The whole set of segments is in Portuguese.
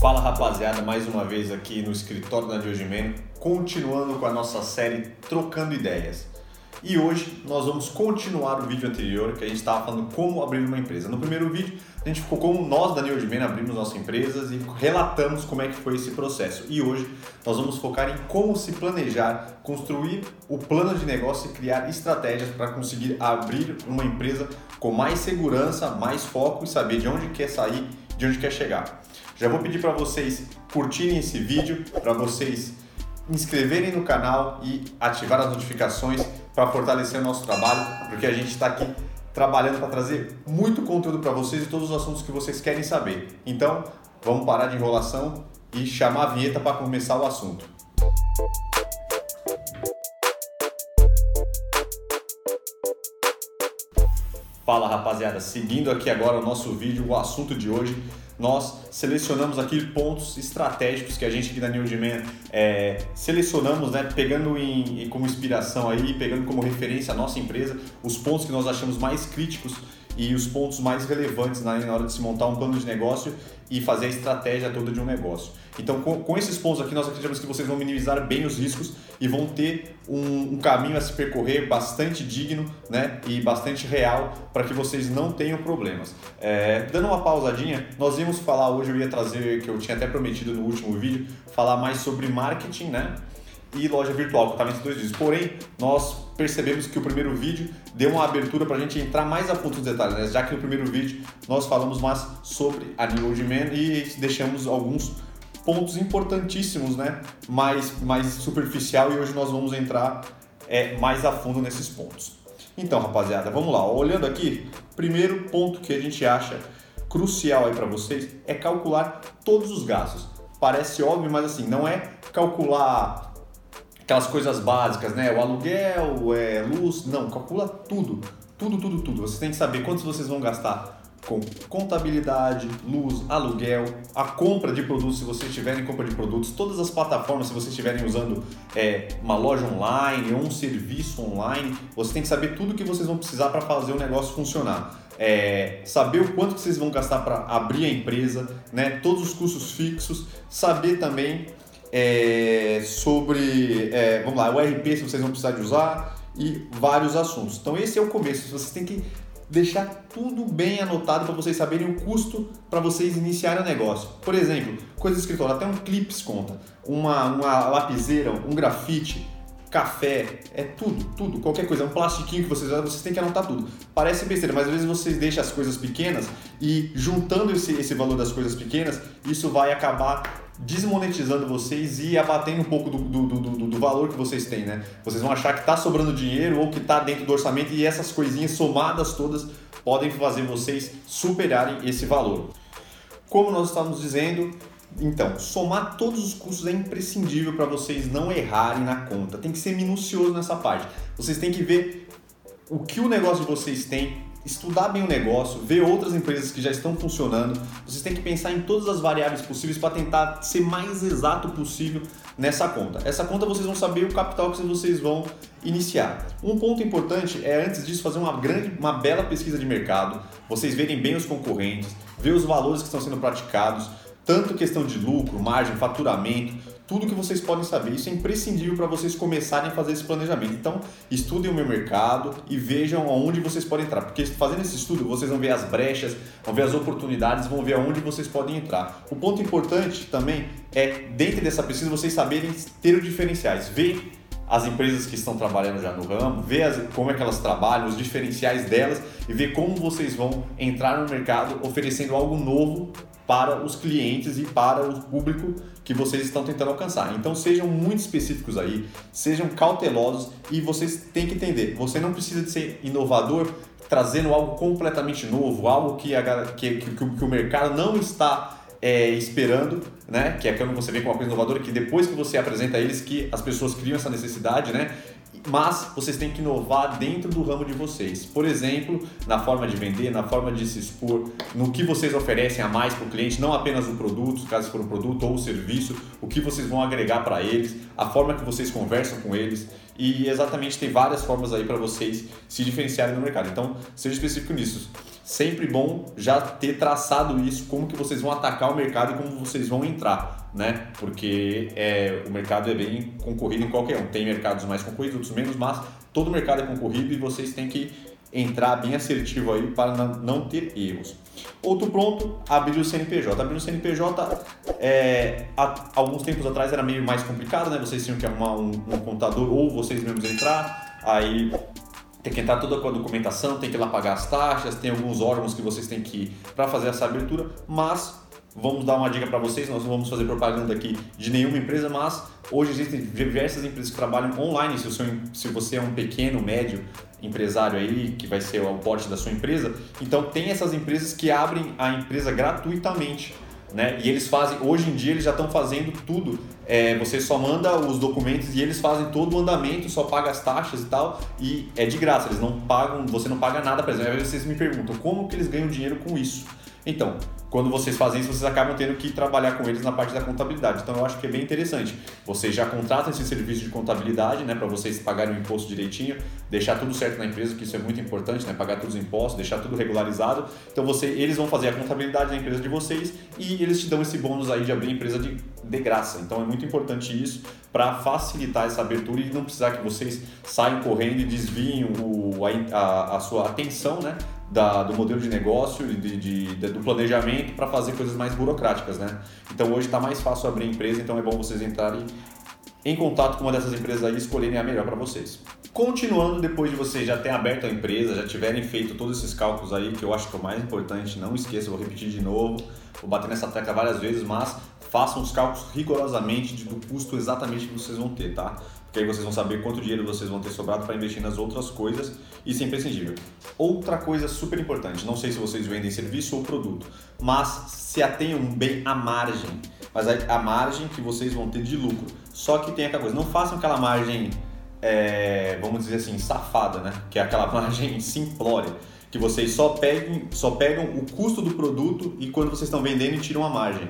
Fala rapaziada, mais uma vez aqui no escritório da Diogimeno, continuando com a nossa série Trocando Ideias. E hoje nós vamos continuar o vídeo anterior que a gente estava falando como abrir uma empresa. No primeiro vídeo a gente ficou como nós da Neogimena abrimos nossa empresa e relatamos como é que foi esse processo. E hoje nós vamos focar em como se planejar, construir o plano de negócio e criar estratégias para conseguir abrir uma empresa com mais segurança, mais foco e saber de onde quer sair, de onde quer chegar. Já vou pedir para vocês curtirem esse vídeo, para vocês inscreverem no canal e ativar as notificações para fortalecer o nosso trabalho, porque a gente está aqui trabalhando para trazer muito conteúdo para vocês e todos os assuntos que vocês querem saber. Então, vamos parar de enrolação e chamar a vinheta para começar o assunto. Fala rapaziada, seguindo aqui agora o nosso vídeo, o assunto de hoje nós selecionamos aqui pontos estratégicos que a gente aqui da New Man é, selecionamos, né, pegando em, como inspiração aí, pegando como referência a nossa empresa, os pontos que nós achamos mais críticos e os pontos mais relevantes na, hora de se montar um plano de negócio e fazer a estratégia toda de um negócio. Então, com, esses pontos aqui, nós acreditamos que vocês vão minimizar bem os riscos e vão ter um, um caminho a se percorrer bastante digno né, e bastante real para que vocês não tenham problemas. É, dando uma pausadinha, nós íamos falar hoje, eu ia trazer, que eu tinha até prometido no último vídeo, falar mais sobre marketing, né? E loja virtual, que estava entre dois vídeos. Porém, nós percebemos que o primeiro vídeo deu uma abertura para a gente entrar mais a fundo nos detalhes, né? já que no primeiro vídeo nós falamos mais sobre a New Old Man e deixamos alguns pontos importantíssimos, né? mais, mais superficial e hoje nós vamos entrar é, mais a fundo nesses pontos. Então, rapaziada, vamos lá. Olhando aqui, primeiro ponto que a gente acha crucial aí para vocês é calcular todos os gastos. Parece óbvio, mas assim, não é calcular aquelas coisas básicas, né? O aluguel, é, luz, não, calcula tudo, tudo, tudo, tudo. Você tem que saber quantos vocês vão gastar com contabilidade, luz, aluguel, a compra de produtos, se vocês tiverem compra de produtos, todas as plataformas, se vocês estiverem usando é, uma loja online ou um serviço online, você tem que saber tudo que vocês vão precisar para fazer o negócio funcionar. É, saber o quanto que vocês vão gastar para abrir a empresa, né? todos os custos fixos, saber também é, sobre, é, vamos lá, o RP se vocês vão precisar de usar e vários assuntos. Então esse é o começo, vocês têm que deixar tudo bem anotado para vocês saberem o custo para vocês iniciarem o negócio. Por exemplo, coisa de escritório, até um clips conta, uma, uma lapiseira, um grafite, café, é tudo, tudo, qualquer coisa, um plastiquinho que vocês vocês têm que anotar tudo. Parece besteira, mas às vezes vocês deixam as coisas pequenas e juntando esse, esse valor das coisas pequenas, isso vai acabar desmonetizando vocês e abatendo um pouco do, do, do, do, valor que vocês têm, né? Vocês vão achar que está sobrando dinheiro ou que está dentro do orçamento e essas coisinhas somadas todas podem fazer vocês superarem esse valor. Como nós estamos dizendo, então, somar todos os custos é imprescindível para vocês não errarem na conta. Tem que ser minucioso nessa parte. Vocês têm que ver o que o negócio de vocês tem, estudar bem o negócio, ver outras empresas que já estão funcionando. Vocês têm que pensar em todas as variáveis possíveis para tentar ser mais exato possível nessa conta. Essa conta vocês vão saber o capital que vocês vão iniciar. Um ponto importante é antes disso fazer uma grande, uma bela pesquisa de mercado, vocês verem bem os concorrentes, ver os valores que estão sendo praticados, tanto questão de lucro, margem, faturamento, tudo que vocês podem saber. Isso é imprescindível para vocês começarem a fazer esse planejamento. Então, estudem o meu mercado e vejam aonde vocês podem entrar, porque fazendo esse estudo, vocês vão ver as brechas, vão ver as oportunidades, vão ver aonde vocês podem entrar. O ponto importante também é, dentro dessa pesquisa, vocês saberem ter os diferenciais, ver as empresas que estão trabalhando já no ramo, ver as, como é que elas trabalham, os diferenciais delas e ver como vocês vão entrar no mercado oferecendo algo novo para os clientes e para o público que vocês estão tentando alcançar. Então sejam muito específicos aí, sejam cautelosos e vocês têm que entender, você não precisa de ser inovador trazendo algo completamente novo, algo que, a, que, que, que o mercado não está é, esperando, né? Que é quando você vem com uma coisa inovadora, que depois que você apresenta eles, que as pessoas criam essa necessidade, né? Mas vocês têm que inovar dentro do ramo de vocês. Por exemplo, na forma de vender, na forma de se expor, no que vocês oferecem a mais para o cliente, não apenas o produto, caso for um produto ou o serviço, o que vocês vão agregar para eles, a forma que vocês conversam com eles. E exatamente tem várias formas aí para vocês se diferenciarem no mercado. Então, seja específico nisso. Sempre bom já ter traçado isso, como que vocês vão atacar o mercado e como vocês vão entrar, né? Porque é, o mercado é bem concorrido em qualquer um. Tem mercados mais concorridos, outros menos, mas todo mercado é concorrido e vocês têm que entrar bem assertivo aí para não ter erros. Outro ponto, abrir o CNPJ. Abrir o CNPJ, é, há alguns tempos atrás era meio mais complicado, né? Vocês tinham que arrumar um, um contador ou vocês mesmos entrar, aí tem que entrar toda com a documentação, tem que ir lá pagar as taxas, tem alguns órgãos que vocês têm que ir para fazer essa abertura, mas vamos dar uma dica para vocês, nós não vamos fazer propaganda aqui de nenhuma empresa, mas hoje existem diversas empresas que trabalham online, se, seu, se você é um pequeno, médio empresário aí, que vai ser o porte da sua empresa, então tem essas empresas que abrem a empresa gratuitamente. Né? E eles fazem, hoje em dia eles já estão fazendo tudo. É, você só manda os documentos e eles fazem todo o andamento, só paga as taxas e tal, e é de graça, eles não pagam, você não paga nada para eles. Aí vocês me perguntam, como que eles ganham dinheiro com isso? Então, quando vocês fazem isso, vocês acabam tendo que trabalhar com eles na parte da contabilidade. Então eu acho que é bem interessante. Vocês já contratam esse serviço de contabilidade, né, para vocês pagarem o imposto direitinho, deixar tudo certo na empresa, que isso é muito importante, né, pagar todos os impostos, deixar tudo regularizado. Então você, eles vão fazer a contabilidade da empresa de vocês e eles te dão esse bônus aí de abrir a empresa de, de graça. Então é muito importante isso para facilitar essa abertura e não precisar que vocês saiam correndo e desviem o, a, a sua atenção, né, da, do modelo de negócio e de, de, de, do planejamento para fazer coisas mais burocráticas, né? Então hoje está mais fácil abrir empresa, então é bom vocês entrarem em contato com uma dessas empresas aí e escolherem a melhor para vocês. Continuando, depois de vocês já terem aberto a empresa, já tiverem feito todos esses cálculos aí, que eu acho que é o mais importante, não esqueça, vou repetir de novo, vou bater nessa tecla várias vezes, mas façam os cálculos rigorosamente do custo exatamente que vocês vão ter, tá? Porque aí vocês vão saber quanto dinheiro vocês vão ter sobrado para investir nas outras coisas. Isso é imprescindível. Outra coisa super importante, não sei se vocês vendem serviço ou produto, mas se atenham bem à margem. Mas a, margem que vocês vão ter de lucro. Só que tem aquela coisa, não façam aquela margem, é, vamos dizer assim, safada, né? Que é aquela margem simplória. Que vocês só, peguem, só pegam o custo do produto e quando vocês estão vendendo tiram a margem.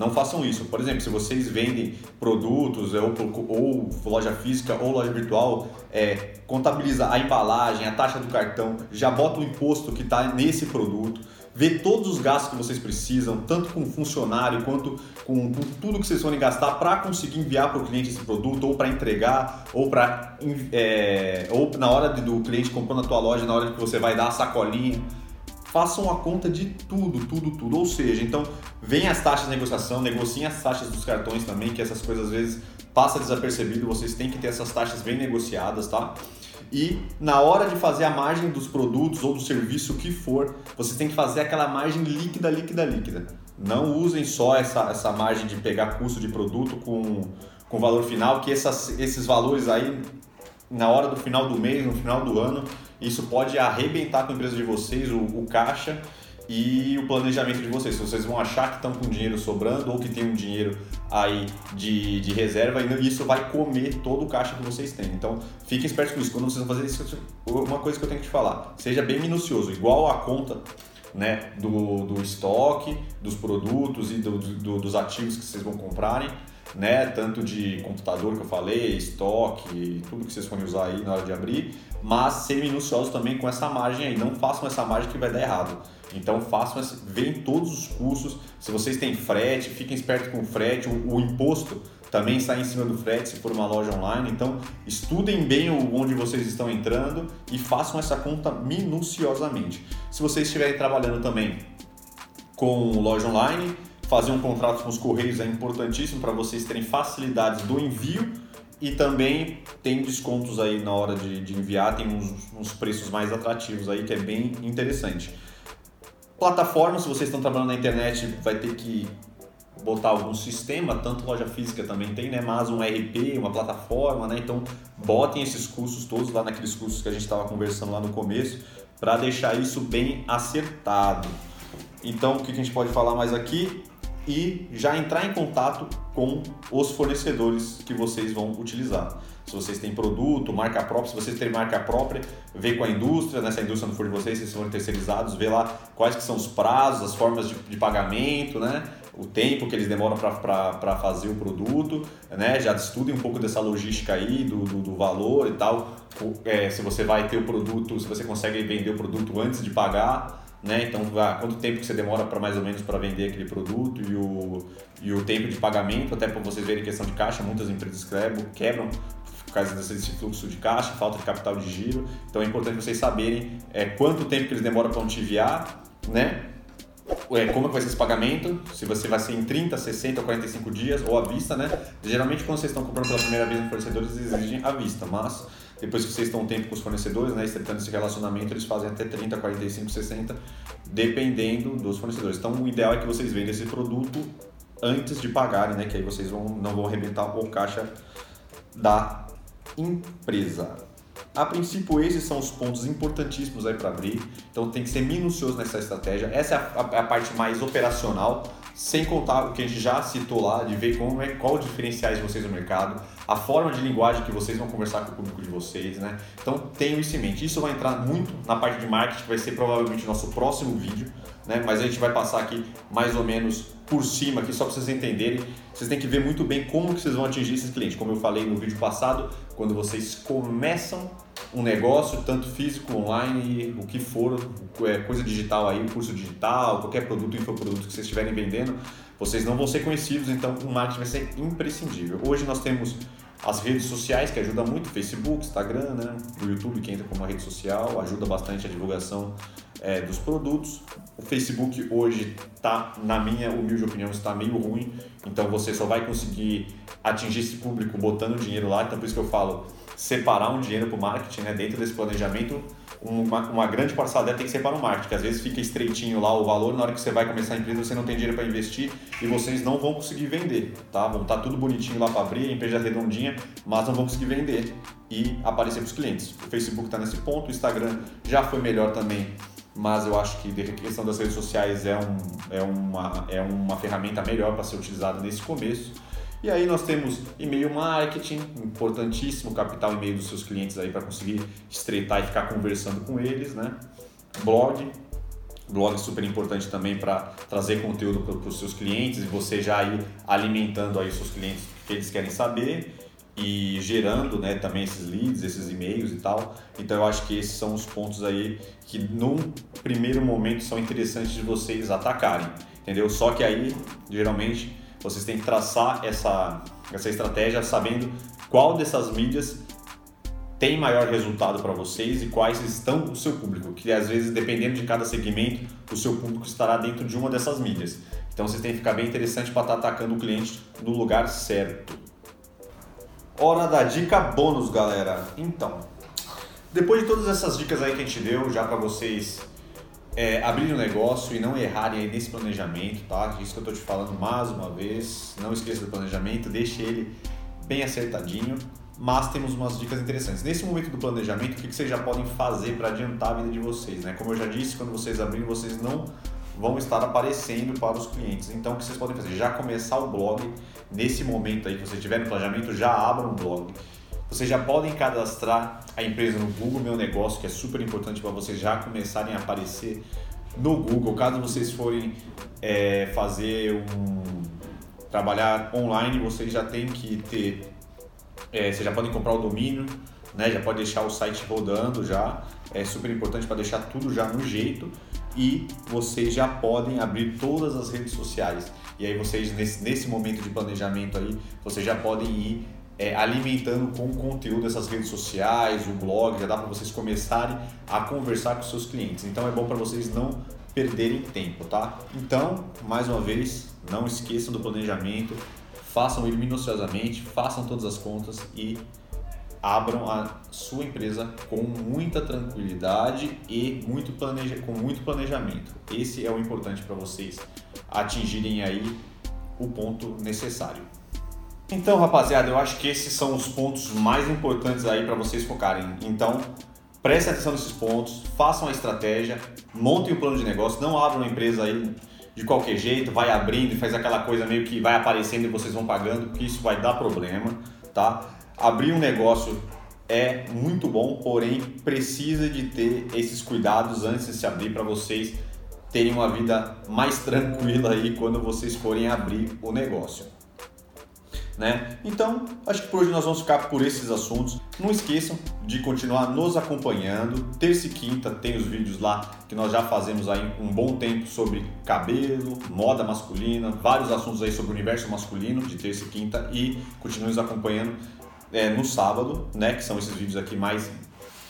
Não façam isso. Por exemplo, se vocês vendem produtos ou, ou loja física ou loja virtual, é, contabiliza a embalagem, a taxa do cartão, já bota o imposto que está nesse produto, vê todos os gastos que vocês precisam, tanto com funcionário quanto com, com tudo que vocês forem gastar para conseguir enviar para o cliente esse produto, ou para entregar, ou para é, ou na hora do cliente comprou na tua loja, na hora que você vai dar a sacolinha façam a conta de tudo, tudo, tudo. Ou seja, então vem as taxas de negociação, negociem as taxas dos cartões também, que essas coisas às vezes passa desapercebido, vocês têm que ter essas taxas bem negociadas, tá? E na hora de fazer a margem dos produtos ou do serviço que for, vocês têm que fazer aquela margem líquida, líquida, líquida. Não usem só essa, essa margem de pegar custo de produto com, com valor final, que essas, esses valores aí, na hora do final do mês, no final do ano, isso pode arrebentar com a empresa de vocês, o, o caixa e o planejamento de vocês. Se vocês vão achar que estão com dinheiro sobrando ou que tem um dinheiro aí de, de reserva, isso vai comer todo o caixa que vocês têm. Então, fiquem espertos com isso. Quando vocês vão fazer isso, uma coisa que eu tenho que te falar, seja bem minucioso, igual a conta né, do, do estoque, dos produtos e do, do, dos ativos que vocês vão comprarem né? Tanto de computador que eu falei, estoque, tudo que vocês forem usar aí na hora de abrir, mas ser minuciosos também com essa margem aí. Não façam essa margem que vai dar errado. Então façam, veem todos os custos. Se vocês têm frete, fiquem espertos com o frete, o, o imposto também sai em cima do frete se for uma loja online. Então, estudem bem onde vocês estão entrando e façam essa conta minuciosamente. Se vocês estiverem trabalhando também com loja online, fazer um contrato com os correios é importantíssimo para vocês terem facilidades do envio e também tem descontos aí na hora de, de enviar, tem uns, uns, preços mais atrativos aí que é bem interessante. Plataforma, se vocês estão trabalhando na internet, vai ter que botar algum sistema, tanto loja física também tem, né? Mas um RP, uma plataforma, né? Então botem esses custos todos lá naqueles custos que a gente estava conversando lá no começo para deixar isso bem acertado. Então, o que a gente pode falar mais aqui? E já entrar em contato com os fornecedores que vocês vão utilizar. Se vocês têm produto, marca própria, se vocês têm marca própria, vê com a indústria, né? se a indústria não for de vocês, vocês foram terceirizados, vê lá quais que são os prazos, as formas de, de pagamento, né? o tempo que eles demoram para fazer o produto, né? já estudem um pouco dessa logística aí, do, do, do valor e tal, é, se você vai ter o produto, se você consegue vender o produto antes de pagar, né? Então, ah, quanto tempo que você demora para mais ou menos para vender aquele produto e o, e o tempo de pagamento, até para vocês verem questão de caixa, muitas empresas quebram, quebram por causa desse fluxo de caixa, falta de capital de giro. Então é importante vocês saberem é, quanto tempo que eles demoram para enviar, né? É, como é que vai ser esse pagamento, se você vai ser em 30, 60 ou 45 dias ou à vista, né? Geralmente quando vocês estão comprando pela primeira vez no fornecedor, eles exigem à vista, mas depois que vocês estão um tempo com os fornecedores, né, estreitando esse relacionamento, eles fazem até 30, 45, 60, dependendo dos fornecedores. Então o ideal é que vocês vendam esse produto antes de pagarem, né, que aí vocês vão, não vão arrebentar o caixa da empresa. A princípio, esses são os pontos importantíssimos aí para abrir. Então, tem que ser minucioso nessa estratégia. Essa é a, a, a, parte mais operacional, sem contar o que a gente já citou lá, de ver como é, qual os diferenciais de vocês no mercado, a forma de linguagem que vocês vão conversar com o público de vocês, né? Então, tenham isso em mente. Isso vai entrar muito na parte de marketing, que vai ser provavelmente o nosso próximo vídeo, né? Mas a gente vai passar aqui mais ou menos por cima aqui, só para vocês entenderem. Vocês têm que ver muito bem como que vocês vão atingir esses clientes. Como eu falei no vídeo passado, quando vocês começam um negócio, tanto físico, online, o que for, é, coisa digital aí, curso digital, qualquer produto, infoproduto que vocês estiverem vendendo, vocês não vão ser conhecidos, então o marketing vai ser imprescindível. Hoje nós temos as redes sociais que ajudam muito, Facebook, Instagram, né? o YouTube que entra como uma rede social, ajuda bastante a divulgação é, dos produtos. O Facebook hoje está, na minha humilde opinião, está meio ruim, então você só vai conseguir atingir esse público botando dinheiro lá, então por isso que eu falo separar um dinheiro para o marketing, né? dentro desse planejamento, uma, uma grande parcela dela tem que ser para o marketing, às vezes fica estreitinho lá o valor, na hora que você vai começar a empresa você não tem dinheiro para investir e vocês não vão conseguir vender, tá? Vão estar tá tudo bonitinho lá para abrir, a empresa redondinha, mas não vão conseguir vender e aparecer para os clientes. O Facebook está nesse ponto, o Instagram já foi melhor também mas eu acho que a questão das redes sociais é, um, é, uma, é uma ferramenta melhor para ser utilizada nesse começo. E aí nós temos e-mail marketing, importantíssimo, capital e-mail dos seus clientes aí para conseguir estreitar e ficar conversando com eles, né? Blog, blog super importante também para trazer conteúdo para os seus clientes e você já ir alimentando aí os seus clientes que eles querem saber e gerando né, também esses leads, esses e-mails e tal. Então eu acho que esses são os pontos aí que num primeiro momento são interessantes de vocês atacarem, entendeu? Só que aí geralmente vocês têm que traçar essa, essa estratégia sabendo qual dessas mídias tem maior resultado para vocês e quais estão o seu público, que às vezes, dependendo de cada segmento, o seu público estará dentro de uma dessas mídias. Então vocês têm que ficar bem interessante para estar tá atacando o cliente no lugar certo. Hora da dica bônus, galera. Então, depois de todas essas dicas aí que a gente deu, já para vocês é, abrir um negócio e não errarem aí nesse planejamento, tá? Isso que eu tô te falando mais uma vez. Não esqueça do planejamento, deixe ele bem acertadinho. Mas temos umas dicas interessantes. Nesse momento do planejamento, o que vocês já podem fazer para adiantar a vida de vocês? Né? Como eu já disse, quando vocês abrirem, vocês não vão estar aparecendo para os clientes. Então, o que vocês podem fazer? Já começar o blog. Nesse momento aí que vocês tiverem planejamento, já abram um blog vocês já podem cadastrar a empresa no Google Meu Negócio, que é super importante para vocês já começarem a aparecer no Google. Caso vocês forem é, fazer um trabalhar online, vocês já têm que ter, é, vocês já podem comprar o domínio, né? Já pode deixar o site rodando já. É super importante para deixar tudo já no jeito e vocês já podem abrir todas as redes sociais. E aí vocês nesse, nesse momento de planejamento aí, vocês já podem ir é, alimentando com conteúdo essas redes sociais, o blog, já dá para vocês começarem a conversar com seus clientes. Então é bom para vocês não perderem tempo, tá? Então, mais uma vez, não esqueçam do planejamento, façam ele minuciosamente, façam todas as contas e abram a sua empresa com muita tranquilidade e muito planeja com muito planejamento. Esse é o importante para vocês atingirem aí o ponto necessário. Então, rapaziada, eu acho que esses são os pontos mais importantes aí para vocês focarem. Então, prestem atenção nesses pontos, façam a estratégia, montem o plano de negócio, não abram uma empresa aí de qualquer jeito, vai abrindo e faz aquela coisa meio que vai aparecendo e vocês vão pagando, porque isso vai dar problema, tá? Abrir um negócio é muito bom, porém precisa de ter esses cuidados antes de se abrir para vocês terem uma vida mais tranquila aí quando vocês forem abrir o negócio. né? Então, acho que por hoje nós vamos ficar por esses assuntos. Não esqueçam de continuar nos acompanhando. Terça e quinta tem os vídeos lá que nós já fazemos aí um bom tempo sobre cabelo, moda masculina, vários assuntos aí sobre o universo masculino de terça e quinta e continue nos acompanhando é, no sábado, né? Que são esses vídeos aqui mais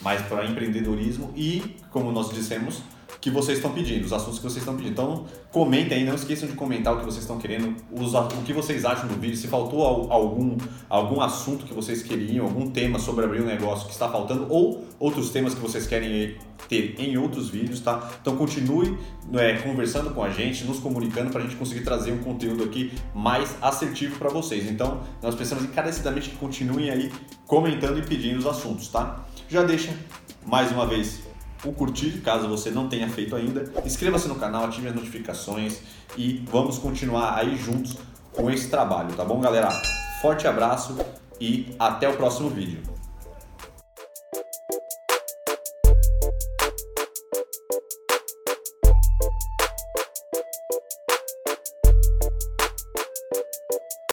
mais para empreendedorismo e, como nós dissemos, que vocês estão pedindo, os assuntos que vocês estão pedindo. Então, comentem aí, não esqueçam de comentar o que vocês estão querendo, o que vocês acham do vídeo, se faltou algum, algum assunto que vocês queriam, algum tema sobre abrir um negócio que está faltando, ou outros temas que vocês querem ter em outros vídeos, tá? Então, continue é, conversando com a gente, nos comunicando para a gente conseguir trazer um conteúdo aqui mais assertivo para vocês. Então, nós precisamos encarecidamente que continuem aí comentando e pedindo os assuntos, tá? Já deixa mais uma vez o curtir, caso você não tenha feito ainda. Inscreva-se no canal, ative as notificações e vamos continuar aí juntos com esse trabalho, tá bom, galera? Forte abraço e até o próximo vídeo.